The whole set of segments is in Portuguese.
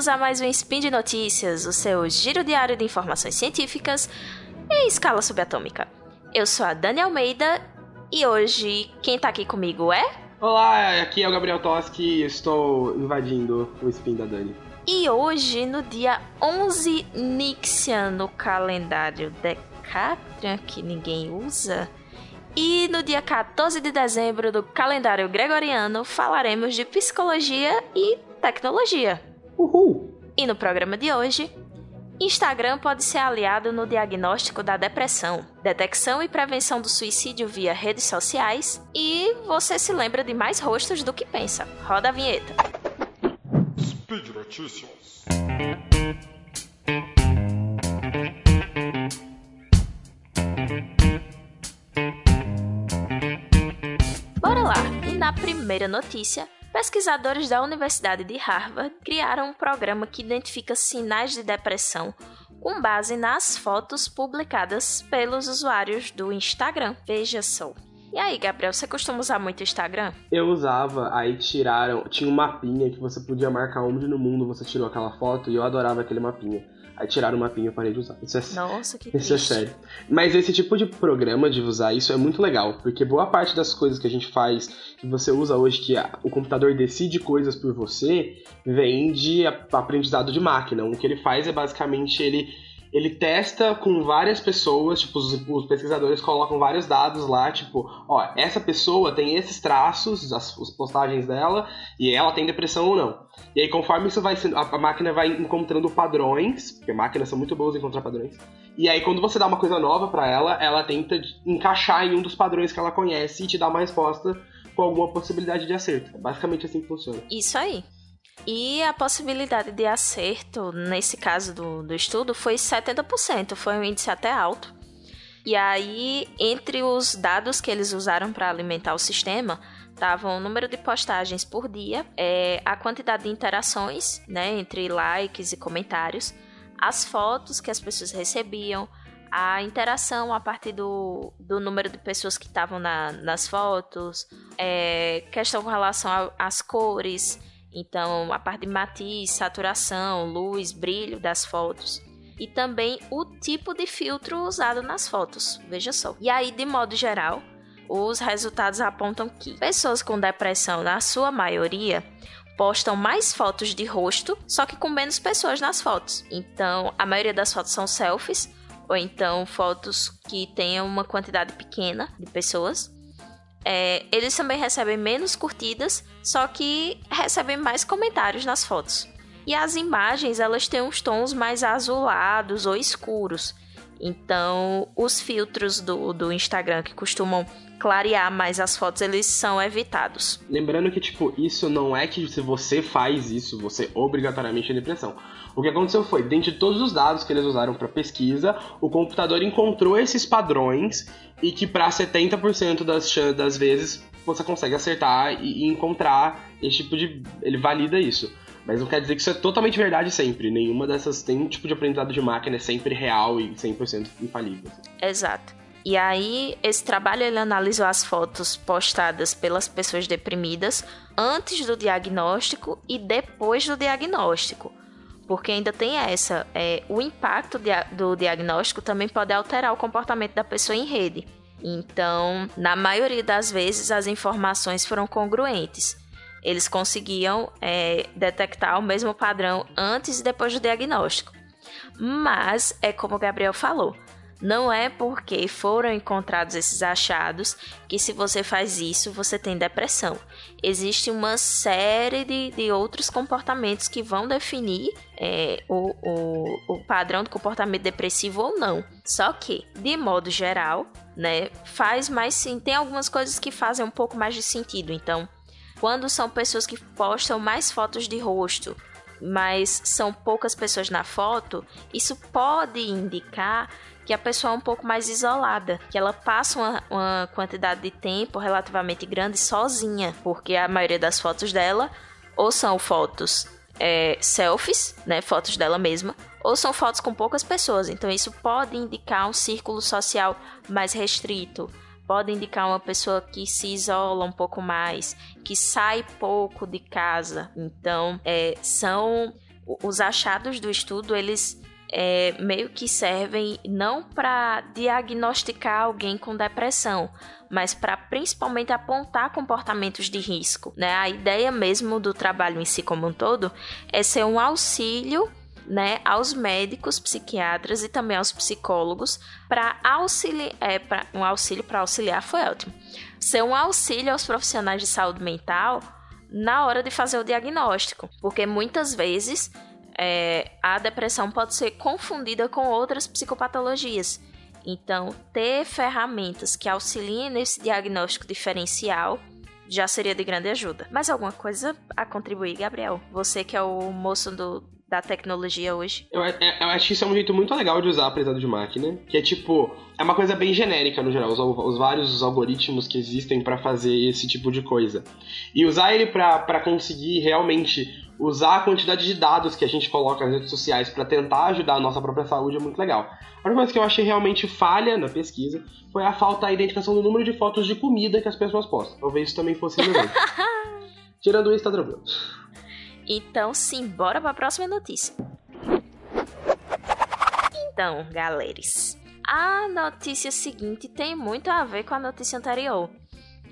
bem-vindos a mais um Spin de Notícias, o seu giro diário de informações científicas em escala subatômica. Eu sou a Dani Almeida e hoje quem tá aqui comigo é. Olá, aqui é o Gabriel Toski e estou invadindo o Spin da Dani. E hoje, no dia 11 Nixian no calendário Decatrian, que ninguém usa, e no dia 14 de dezembro do calendário gregoriano, falaremos de psicologia e tecnologia. Uhul! E no programa de hoje, Instagram pode ser aliado no diagnóstico da depressão, detecção e prevenção do suicídio via redes sociais e você se lembra de mais rostos do que pensa. Roda a vinheta. Speed Notícias. Bora lá! E na primeira notícia, pesquisadores da Universidade de Harvard criaram um programa que identifica sinais de depressão com base nas fotos publicadas pelos usuários do Instagram. Veja só. E aí, Gabriel, você costuma usar muito o Instagram? Eu usava, aí tiraram. Tinha um mapinha que você podia marcar onde no mundo você tirou aquela foto e eu adorava aquele mapinha. Aí tiraram o mapinha e eu parei de usar. Isso é, Nossa, que isso é triste. sério. Mas esse tipo de programa de usar isso é muito legal, porque boa parte das coisas que a gente faz, que você usa hoje, que a- o computador decide coisas por você, vem de aprendizado de máquina. O que ele faz é basicamente ele. Ele testa com várias pessoas, tipo, os, os pesquisadores colocam vários dados lá, tipo, ó, essa pessoa tem esses traços, as, as postagens dela, e ela tem depressão ou não. E aí, conforme isso vai sendo, a, máquina vai encontrando padrões, porque máquinas são muito boas em encontrar padrões. E aí, quando você dá uma coisa nova pra ela, ela tenta encaixar em um dos padrões que ela conhece e te dá uma resposta com alguma possibilidade de acerto. É basicamente assim que funciona. Isso aí. E a possibilidade de acerto, nesse caso do, do estudo, foi 70%, foi um índice até alto. E aí, entre os dados que eles usaram para alimentar o sistema, estavam o número de postagens por dia, é, a quantidade de interações, né, entre likes e comentários, as fotos que as pessoas recebiam, a interação a partir do, do número de pessoas que estavam na- nas fotos, é, questão com relação às cores, então a parte de matiz, saturação, luz, brilho das fotos. E também o tipo de filtro usado nas fotos, veja só. E aí, de modo geral, os resultados apontam que pessoas com depressão, na sua maioria, postam mais fotos de rosto, só que com menos pessoas nas fotos. Então, a maioria das fotos são selfies, ou então fotos que tenham uma quantidade pequena de pessoas. É, eles também recebem menos curtidas, só que recebem mais comentários nas fotos. E as imagens, elas têm uns tons mais azulados ou escuros. Então, os filtros do, do Instagram que costumam clarear mais as fotos, eles são evitados. Lembrando que, tipo, isso não é que se você faz isso, você obrigatoriamente tem depressão. O que aconteceu foi, dentro de todos os dados que eles usaram para pesquisa, o computador encontrou esses padrões e que para 70% das, das vezes você consegue acertar e, e encontrar esse tipo de. Ele valida isso. Mas não quer dizer que isso é totalmente verdade sempre. Nenhuma dessas. Tem um tipo de aprendizado de máquina é sempre real e 100% infalível. assim. Exato. E aí, esse trabalho ele analisou as fotos postadas pelas pessoas deprimidas antes do diagnóstico e depois do diagnóstico. Porque ainda tem essa, é, o impacto do diagnóstico também pode alterar o comportamento da pessoa em rede. Então, na maioria das vezes, as informações foram congruentes. Eles conseguiam é, detectar o mesmo padrão antes e depois do diagnóstico. Mas, é como o Gabriel falou, não é porque foram encontrados esses achados que se você faz isso, você tem depressão. Existe uma série de, de outros comportamentos que vão definir é, o, o, o padrão do comportamento depressivo ou não. Só que, de modo geral, né, faz mais sim. Tem algumas coisas que fazem um pouco mais de sentido. Então, quando são pessoas que postam mais fotos de rosto, mas são poucas pessoas na foto, isso pode indicar que a pessoa é um pouco mais isolada, que ela passa uma, uma quantidade de tempo relativamente grande sozinha, porque a maioria das fotos dela ou são fotos é, selfies, né, fotos dela mesma, ou são fotos com poucas pessoas. Então isso pode indicar um círculo social mais restrito, pode indicar uma pessoa que se isola um pouco mais, que sai pouco de casa. Então, é, são os achados do estudo, eles é, meio que servem não para diagnosticar alguém com depressão, mas para principalmente apontar comportamentos de risco. Né? A ideia mesmo do trabalho em si como um todo é ser um auxílio né, aos médicos, psiquiatras e também aos psicólogos para auxiliar, é, um auxílio para auxiliar foi ótimo. Ser um auxílio aos profissionais de saúde mental na hora de fazer o diagnóstico, porque muitas vezes é, a depressão pode ser confundida com outras psicopatologias. Então, ter ferramentas que auxiliem nesse diagnóstico diferencial já seria de grande ajuda. Mais alguma coisa a contribuir, Gabriel? Você que é o moço do, da tecnologia hoje. Eu, é, eu, acho que isso é um jeito muito legal de usar aprendizado de máquina, que é tipo, é uma coisa bem genérica no geral, os, os vários algoritmos que existem para fazer esse tipo de coisa. E usar ele para conseguir realmente usar a quantidade de dados que a gente coloca nas redes sociais para tentar ajudar a nossa própria saúde é muito legal. A única coisa que eu achei realmente falha na pesquisa foi a falta da identificação do número de fotos de comida que as pessoas postam. Talvez isso também fosse relevante. Tirando isso, tá tranquilo. Então, sim, bora para a próxima notícia. Então, galeres, a notícia seguinte tem muito a ver com a notícia anterior,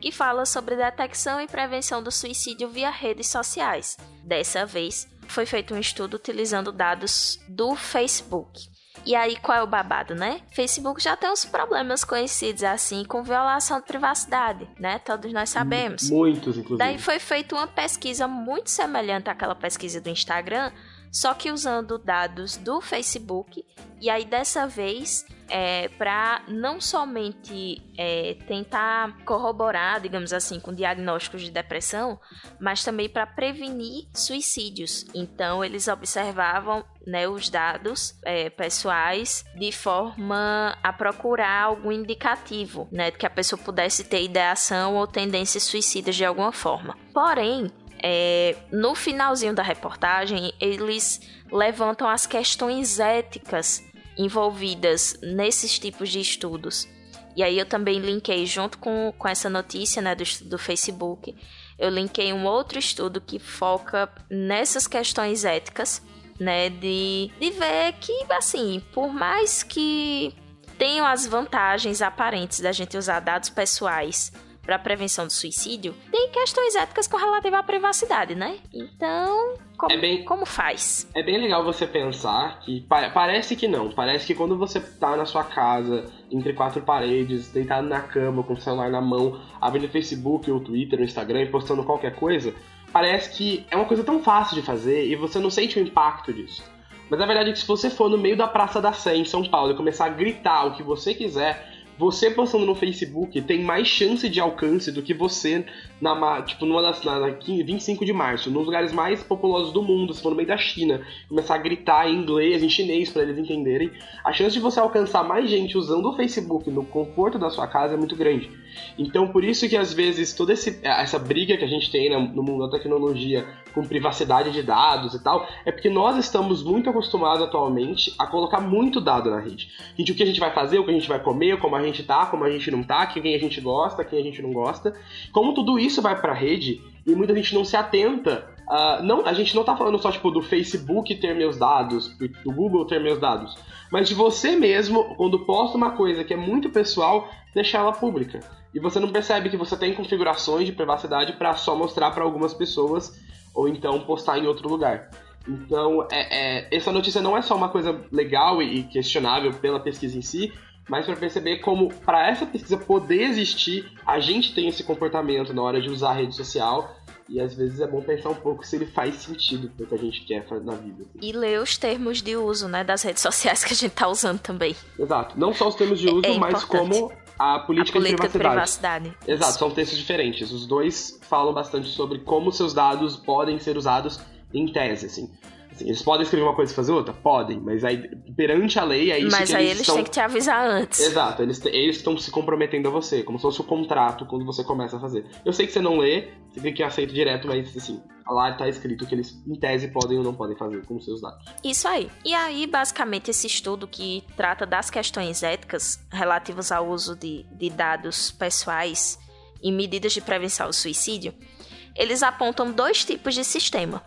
que fala sobre detecção e prevenção do suicídio via redes sociais. Dessa vez, foi feito um estudo utilizando dados do Facebook. E aí, qual é o babado, né? Facebook já tem uns problemas conhecidos assim com violação de privacidade, né? Todos nós sabemos. Muitos, inclusive. Daí foi feita uma pesquisa muito semelhante àquela pesquisa do Instagram, só que usando dados do Facebook. E aí, dessa vez, é, para não somente é, tentar corroborar, digamos assim, com diagnósticos de depressão, mas também para prevenir suicídios. Então, eles observavam né, os dados é, pessoais de forma a procurar algum indicativo, né, que a pessoa pudesse ter ideação ou tendências suicidas de alguma forma. Porém, é, no finalzinho da reportagem, eles levantam as questões éticas envolvidas nesses tipos de estudos. E aí eu também linkei junto com, com essa notícia né, do, do Facebook, eu linkei um outro estudo que foca nessas questões éticas, né, de, de ver que, assim, por mais que tenham as vantagens aparentes da gente usar dados pessoais para prevenção do suicídio, tem questões éticas com relativa à privacidade, né? Então, como, é bem, como faz? É bem legal você pensar que pa parece que não, parece que quando você tá na sua casa, entre quatro paredes, deitado na cama, com o celular na mão, abrindo Facebook ou Twitter ou Instagram e postando qualquer coisa, parece que é uma coisa tão fácil de fazer e você não sente o impacto disso. Mas a verdade é que se você for no meio da Praça da Sé em São Paulo e começar a gritar o que você quiser, você postando no Facebook tem mais chance de alcance do que você na, tipo, numa das, na, na 25 de março, nos lugares mais populosos do mundo, se for no meio da China, começar a gritar em inglês, em chinês para eles entenderem, a chance de você alcançar mais gente usando o Facebook no conforto da sua casa é muito grande. Então, por isso que às vezes toda esse, essa briga que a gente tem no mundo da tecnologia com privacidade de dados e tal, é porque nós estamos muito acostumados atualmente a colocar muito dado na rede. Gente, o que a gente vai fazer, o que a gente vai comer, como a gente tá, como a gente não tá, quem a gente gosta, quem a gente não gosta. Como tudo isso vai pra rede e muita gente não se atenta Uh, não, a gente não tá falando só tipo do Facebook ter meus dados, do Google ter meus dados, mas de você mesmo, quando posta uma coisa que é muito pessoal, deixar ela pública. E você não percebe que você tem configurações de privacidade para só mostrar para algumas pessoas ou então postar em outro lugar. Então, é, é, essa notícia não é só uma coisa legal e questionável pela pesquisa em si, mas para perceber como, para essa pesquisa poder existir, a gente tem esse comportamento na hora de usar a rede social e às vezes é bom pensar um pouco se ele faz sentido pro que a gente quer na vida. E ler os termos de uso, né, das redes sociais que a gente tá usando também. Exato. Não só os termos de uso, é mas como a política, a política de, privacidade. de privacidade. Exato, Isso. são textos diferentes. Os dois falam bastante sobre como seus dados podem ser usados em tese, assim. Assim, eles podem escrever uma coisa e fazer outra? Podem, mas aí, perante a lei, é isso mas que aí eles, eles tão... têm que te avisar antes. Exato, eles eles estão se comprometendo a você, como se fosse o contrato quando você começa a fazer. Eu sei que você não lê, você tem que aceita direto, mas assim, lá tá escrito que eles, em tese, podem ou não podem fazer com seus dados. Isso aí. E aí, basicamente, esse estudo que trata das questões éticas relativas ao uso de, de dados pessoais e medidas de prevenção ao suicídio, eles apontam dois tipos de sistema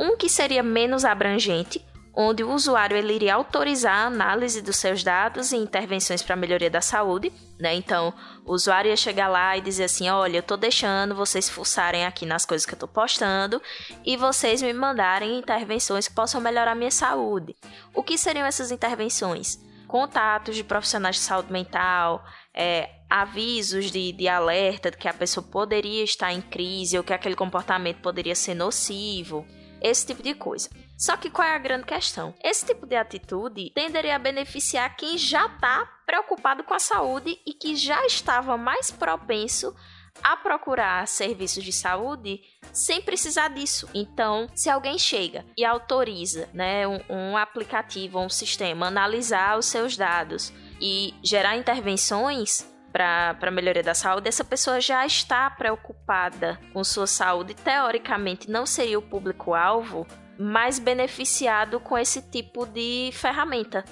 Um que seria menos abrangente, onde o usuário ele iria autorizar a análise dos seus dados e intervenções para a melhoria da saúde. Né? Então, o usuário ia chegar lá e dizer assim: olha, eu estou deixando vocês fuçarem aqui nas coisas que eu estou postando e vocês me mandarem intervenções que possam melhorar minha saúde. O que seriam essas intervenções? Contatos de profissionais de saúde mental, é, avisos de, de alerta de que a pessoa poderia estar em crise ou que aquele comportamento poderia ser nocivo, esse tipo de coisa. Só que qual é a grande questão? Esse tipo de atitude tenderia a beneficiar quem já está preocupado com a saúde e que já estava mais propenso a procurar serviços de saúde sem precisar disso. Então, se alguém chega e autoriza né, um, um aplicativo ou um sistema analisar os seus dados e gerar intervenções para a melhoria da saúde, essa pessoa já está preocupada com sua saúde. Teoricamente, não seria o público-alvo mais beneficiado com esse tipo de ferramenta.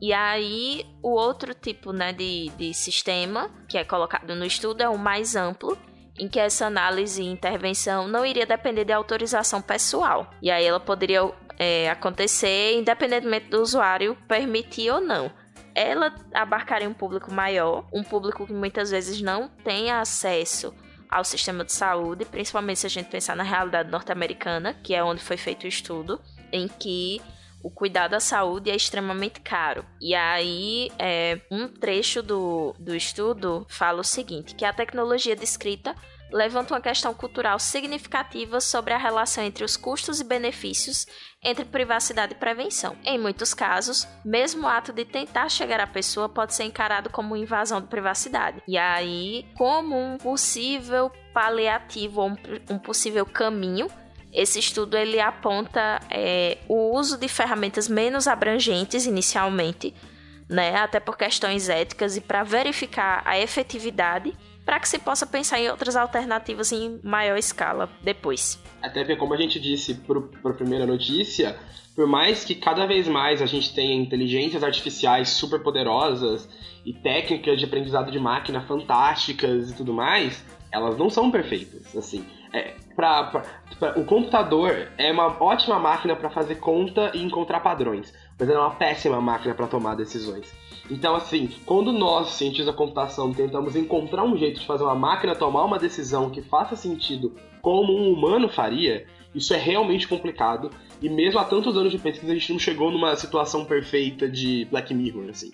E aí, o outro tipo né, de, de sistema que é colocado no estudo é o mais amplo, em que essa análise e intervenção não iria depender de autorização pessoal. E aí ela poderia é, acontecer independentemente do usuário permitir ou não ela abarcaria um público maior, um público que muitas vezes não tem acesso ao sistema de saúde, principalmente se a gente pensar na realidade norte-americana, que é onde foi feito o estudo, em que o cuidado à saúde é extremamente caro. E aí, é, um trecho do, do estudo fala o seguinte: que a tecnologia descrita levanta uma questão cultural significativa sobre a relação entre os custos e benefícios entre privacidade e prevenção. Em muitos casos, mesmo o ato de tentar chegar à pessoa pode ser encarado como invasão de privacidade. E aí, como um possível paliativo ou um possível caminho esse estudo ele aponta é, o uso de ferramentas menos abrangentes inicialmente, né, até por questões éticas e para verificar a efetividade para que se possa pensar em outras alternativas em maior escala depois. Até porque, como a gente disse para a primeira notícia, por mais que cada vez mais a gente tenha inteligências artificiais super poderosas e técnicas de aprendizado de máquina fantásticas e tudo mais, elas não são perfeitas. Assim, é, pra, pra, pra, o computador é uma ótima máquina para fazer conta e encontrar padrões, mas é uma péssima máquina para tomar decisões. Então, assim, quando nós, cientistas da computação, tentamos encontrar um jeito de fazer uma máquina tomar uma decisão que faça sentido como um humano faria, isso é realmente complicado. E mesmo há tantos anos de pesquisa, a gente não chegou numa situação perfeita de Black Mirror, assim.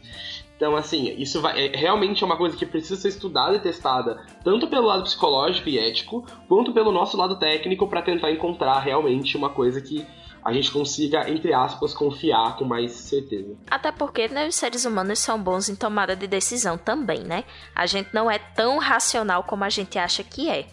Então, assim, isso vai, é, realmente é uma coisa que precisa ser estudada e testada, tanto pelo lado psicológico e ético, quanto pelo nosso lado técnico, para tentar encontrar realmente uma coisa que a gente consiga, entre aspas, confiar com mais certeza. Até porque né, os seres humanos são bons em tomada de decisão também, né? A gente não é tão racional como a gente acha que é.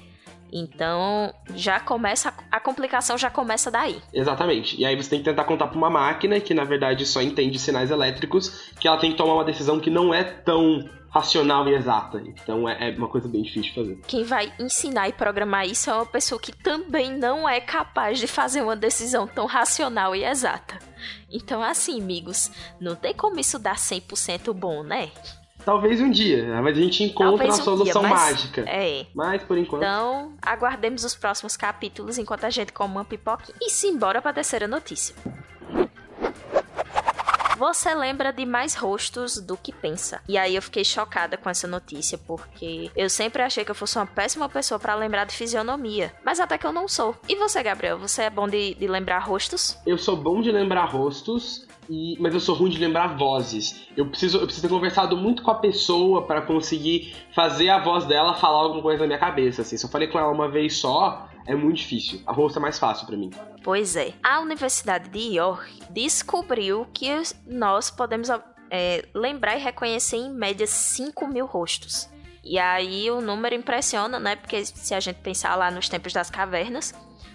Então, já começa a complicação já começa daí. Exatamente. E aí você tem que tentar contar para uma máquina que na verdade só entende sinais elétricos, que ela tem que tomar uma decisão que não é tão racional e exata. Então é, é, uma coisa bem difícil de fazer. Quem vai ensinar e programar isso é uma pessoa que também não é capaz de fazer uma decisão tão racional e exata. Então, assim, amigos, não tem como isso dar 100% bom, né? Talvez um dia, mas a gente encontra uma solução dia, mas, mágica. É. Mas por enquanto. Então, aguardemos os próximos capítulos enquanto a gente come uma pipoca e simbora para a terceira notícia. Você lembra de mais rostos do que pensa. E aí eu fiquei chocada com essa notícia, porque eu sempre achei que eu fosse uma péssima pessoa para lembrar de fisionomia. Mas até que eu não sou. E você, Gabriel, você é bom de, de lembrar rostos? Eu sou bom de lembrar rostos. E, mas eu sou ruim de lembrar vozes. Eu preciso, eu preciso ter conversado muito com a pessoa para conseguir fazer a voz dela falar alguma coisa na minha cabeça. Assim. Se eu falei com ela uma vez só, é muito difícil. A rosto é mais fácil para mim. Pois é. A Universidade de York descobriu que nós podemos é, lembrar e reconhecer em média 5 mil rostos. E aí o número impressiona, né? Porque se a gente pensar lá nos tempos das cavernas,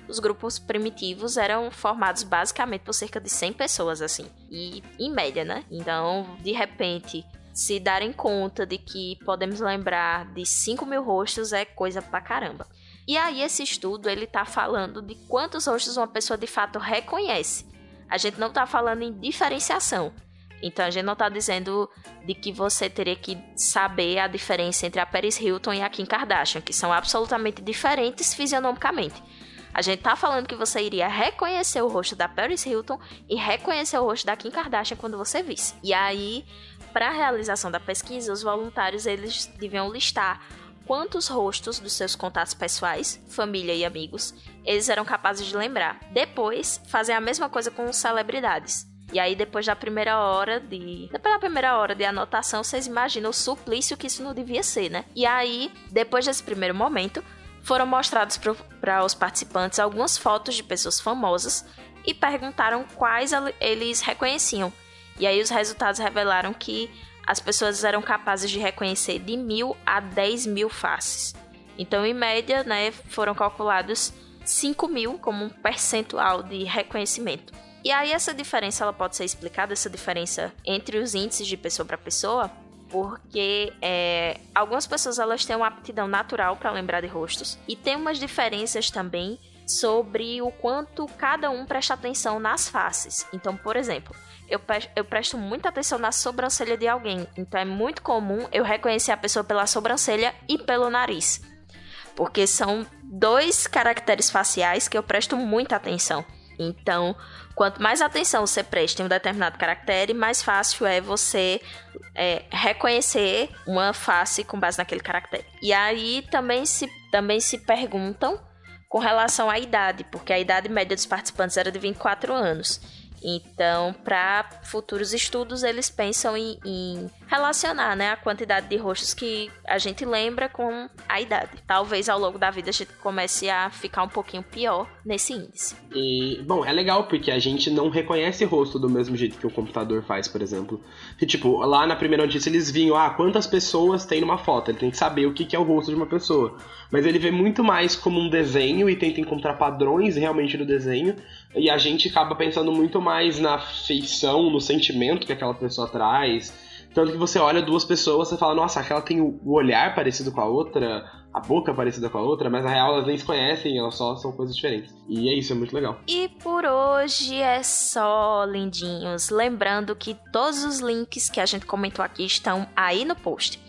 os grupos primitivos eram formados basicamente por cerca de 100 pessoas, assim. E em média, né? Então, de repente, se darem conta de que podemos lembrar de 5 mil rostos é coisa pra caramba. E aí esse estudo ele tá falando de quantos rostos uma pessoa de fato reconhece. A gente não tá falando em diferenciação. Então a gente não tá dizendo de que você teria que saber a diferença entre a Paris Hilton e a Kim Kardashian, que são absolutamente diferentes fisionomicamente. A gente tá falando que você iria reconhecer o rosto da Paris Hilton e reconhecer o rosto da Kim Kardashian quando você visse. E aí, para a realização da pesquisa, os voluntários eles deviam listar quantos rostos dos seus contatos pessoais, família e amigos eles eram capazes de lembrar. Depois, fazer a mesma coisa com celebridades. E aí, depois da primeira hora de. Depois da primeira hora de anotação, vocês imaginam o suplício que isso não devia ser, né? E aí, depois desse primeiro momento, foram mostrados para os participantes algumas fotos de pessoas famosas e perguntaram quais eles reconheciam. E aí, os resultados revelaram que as pessoas eram capazes de reconhecer de mil a dez mil faces. Então, em média, né, foram calculados 5 mil como um percentual de reconhecimento. E aí essa diferença ela pode ser explicada, essa diferença entre os índices de pessoa para pessoa, porque é, algumas pessoas elas têm uma aptidão natural para lembrar de rostos e tem umas diferenças também sobre o quanto cada um presta atenção nas faces. Então, por exemplo, eu, eu presto muita atenção na sobrancelha de alguém, então é muito comum eu reconhecer a pessoa pela sobrancelha e pelo nariz, porque são dois caracteres faciais que eu presto muita atenção. Então, Quanto mais atenção você presta em um determinado caractere, mais fácil é você é, reconhecer uma face com base naquele caractere. E aí também se, também se perguntam com relação à idade, porque a idade média dos participantes era de 24 anos. Então, para futuros estudos, eles pensam em, em, relacionar né, a quantidade de rostos que a gente lembra com a idade. Talvez ao longo da vida a gente comece a ficar um pouquinho pior nesse índice. E, bom, é legal porque a gente não reconhece rosto do mesmo jeito que o computador faz, por exemplo. Que, tipo, lá na primeira notícia eles vinham, ah, quantas pessoas tem numa foto? Ele tem que saber o que é o rosto de uma pessoa. Mas ele vê muito mais como um desenho e tenta encontrar padrões realmente no desenho. E a gente acaba pensando muito mais na feição, no sentimento que aquela pessoa traz tanto que você olha duas pessoas e fala, nossa, aquela tem o olhar parecido com a outra, a boca parecida com a outra, mas na real elas nem se conhecem, elas só são coisas diferentes. E é isso, é muito legal. E por hoje é só, lindinhos. Lembrando que todos os links que a gente comentou aqui estão aí no post.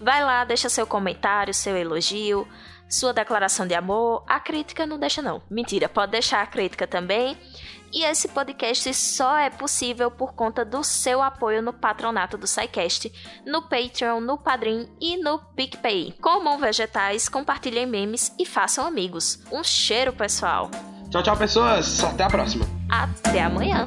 Vai lá, deixa seu comentário, seu elogio, sua declaração de amor. A crítica não deixa, não. Mentira, pode deixar a crítica também. E esse podcast só é possível por conta do seu apoio no patronato do SciCast, no Patreon, no Padrim e no PicPay. Comam vegetais, compartilhem memes e façam amigos. Um cheiro, pessoal! Tchau, tchau, pessoas! Até a próxima! Até amanhã!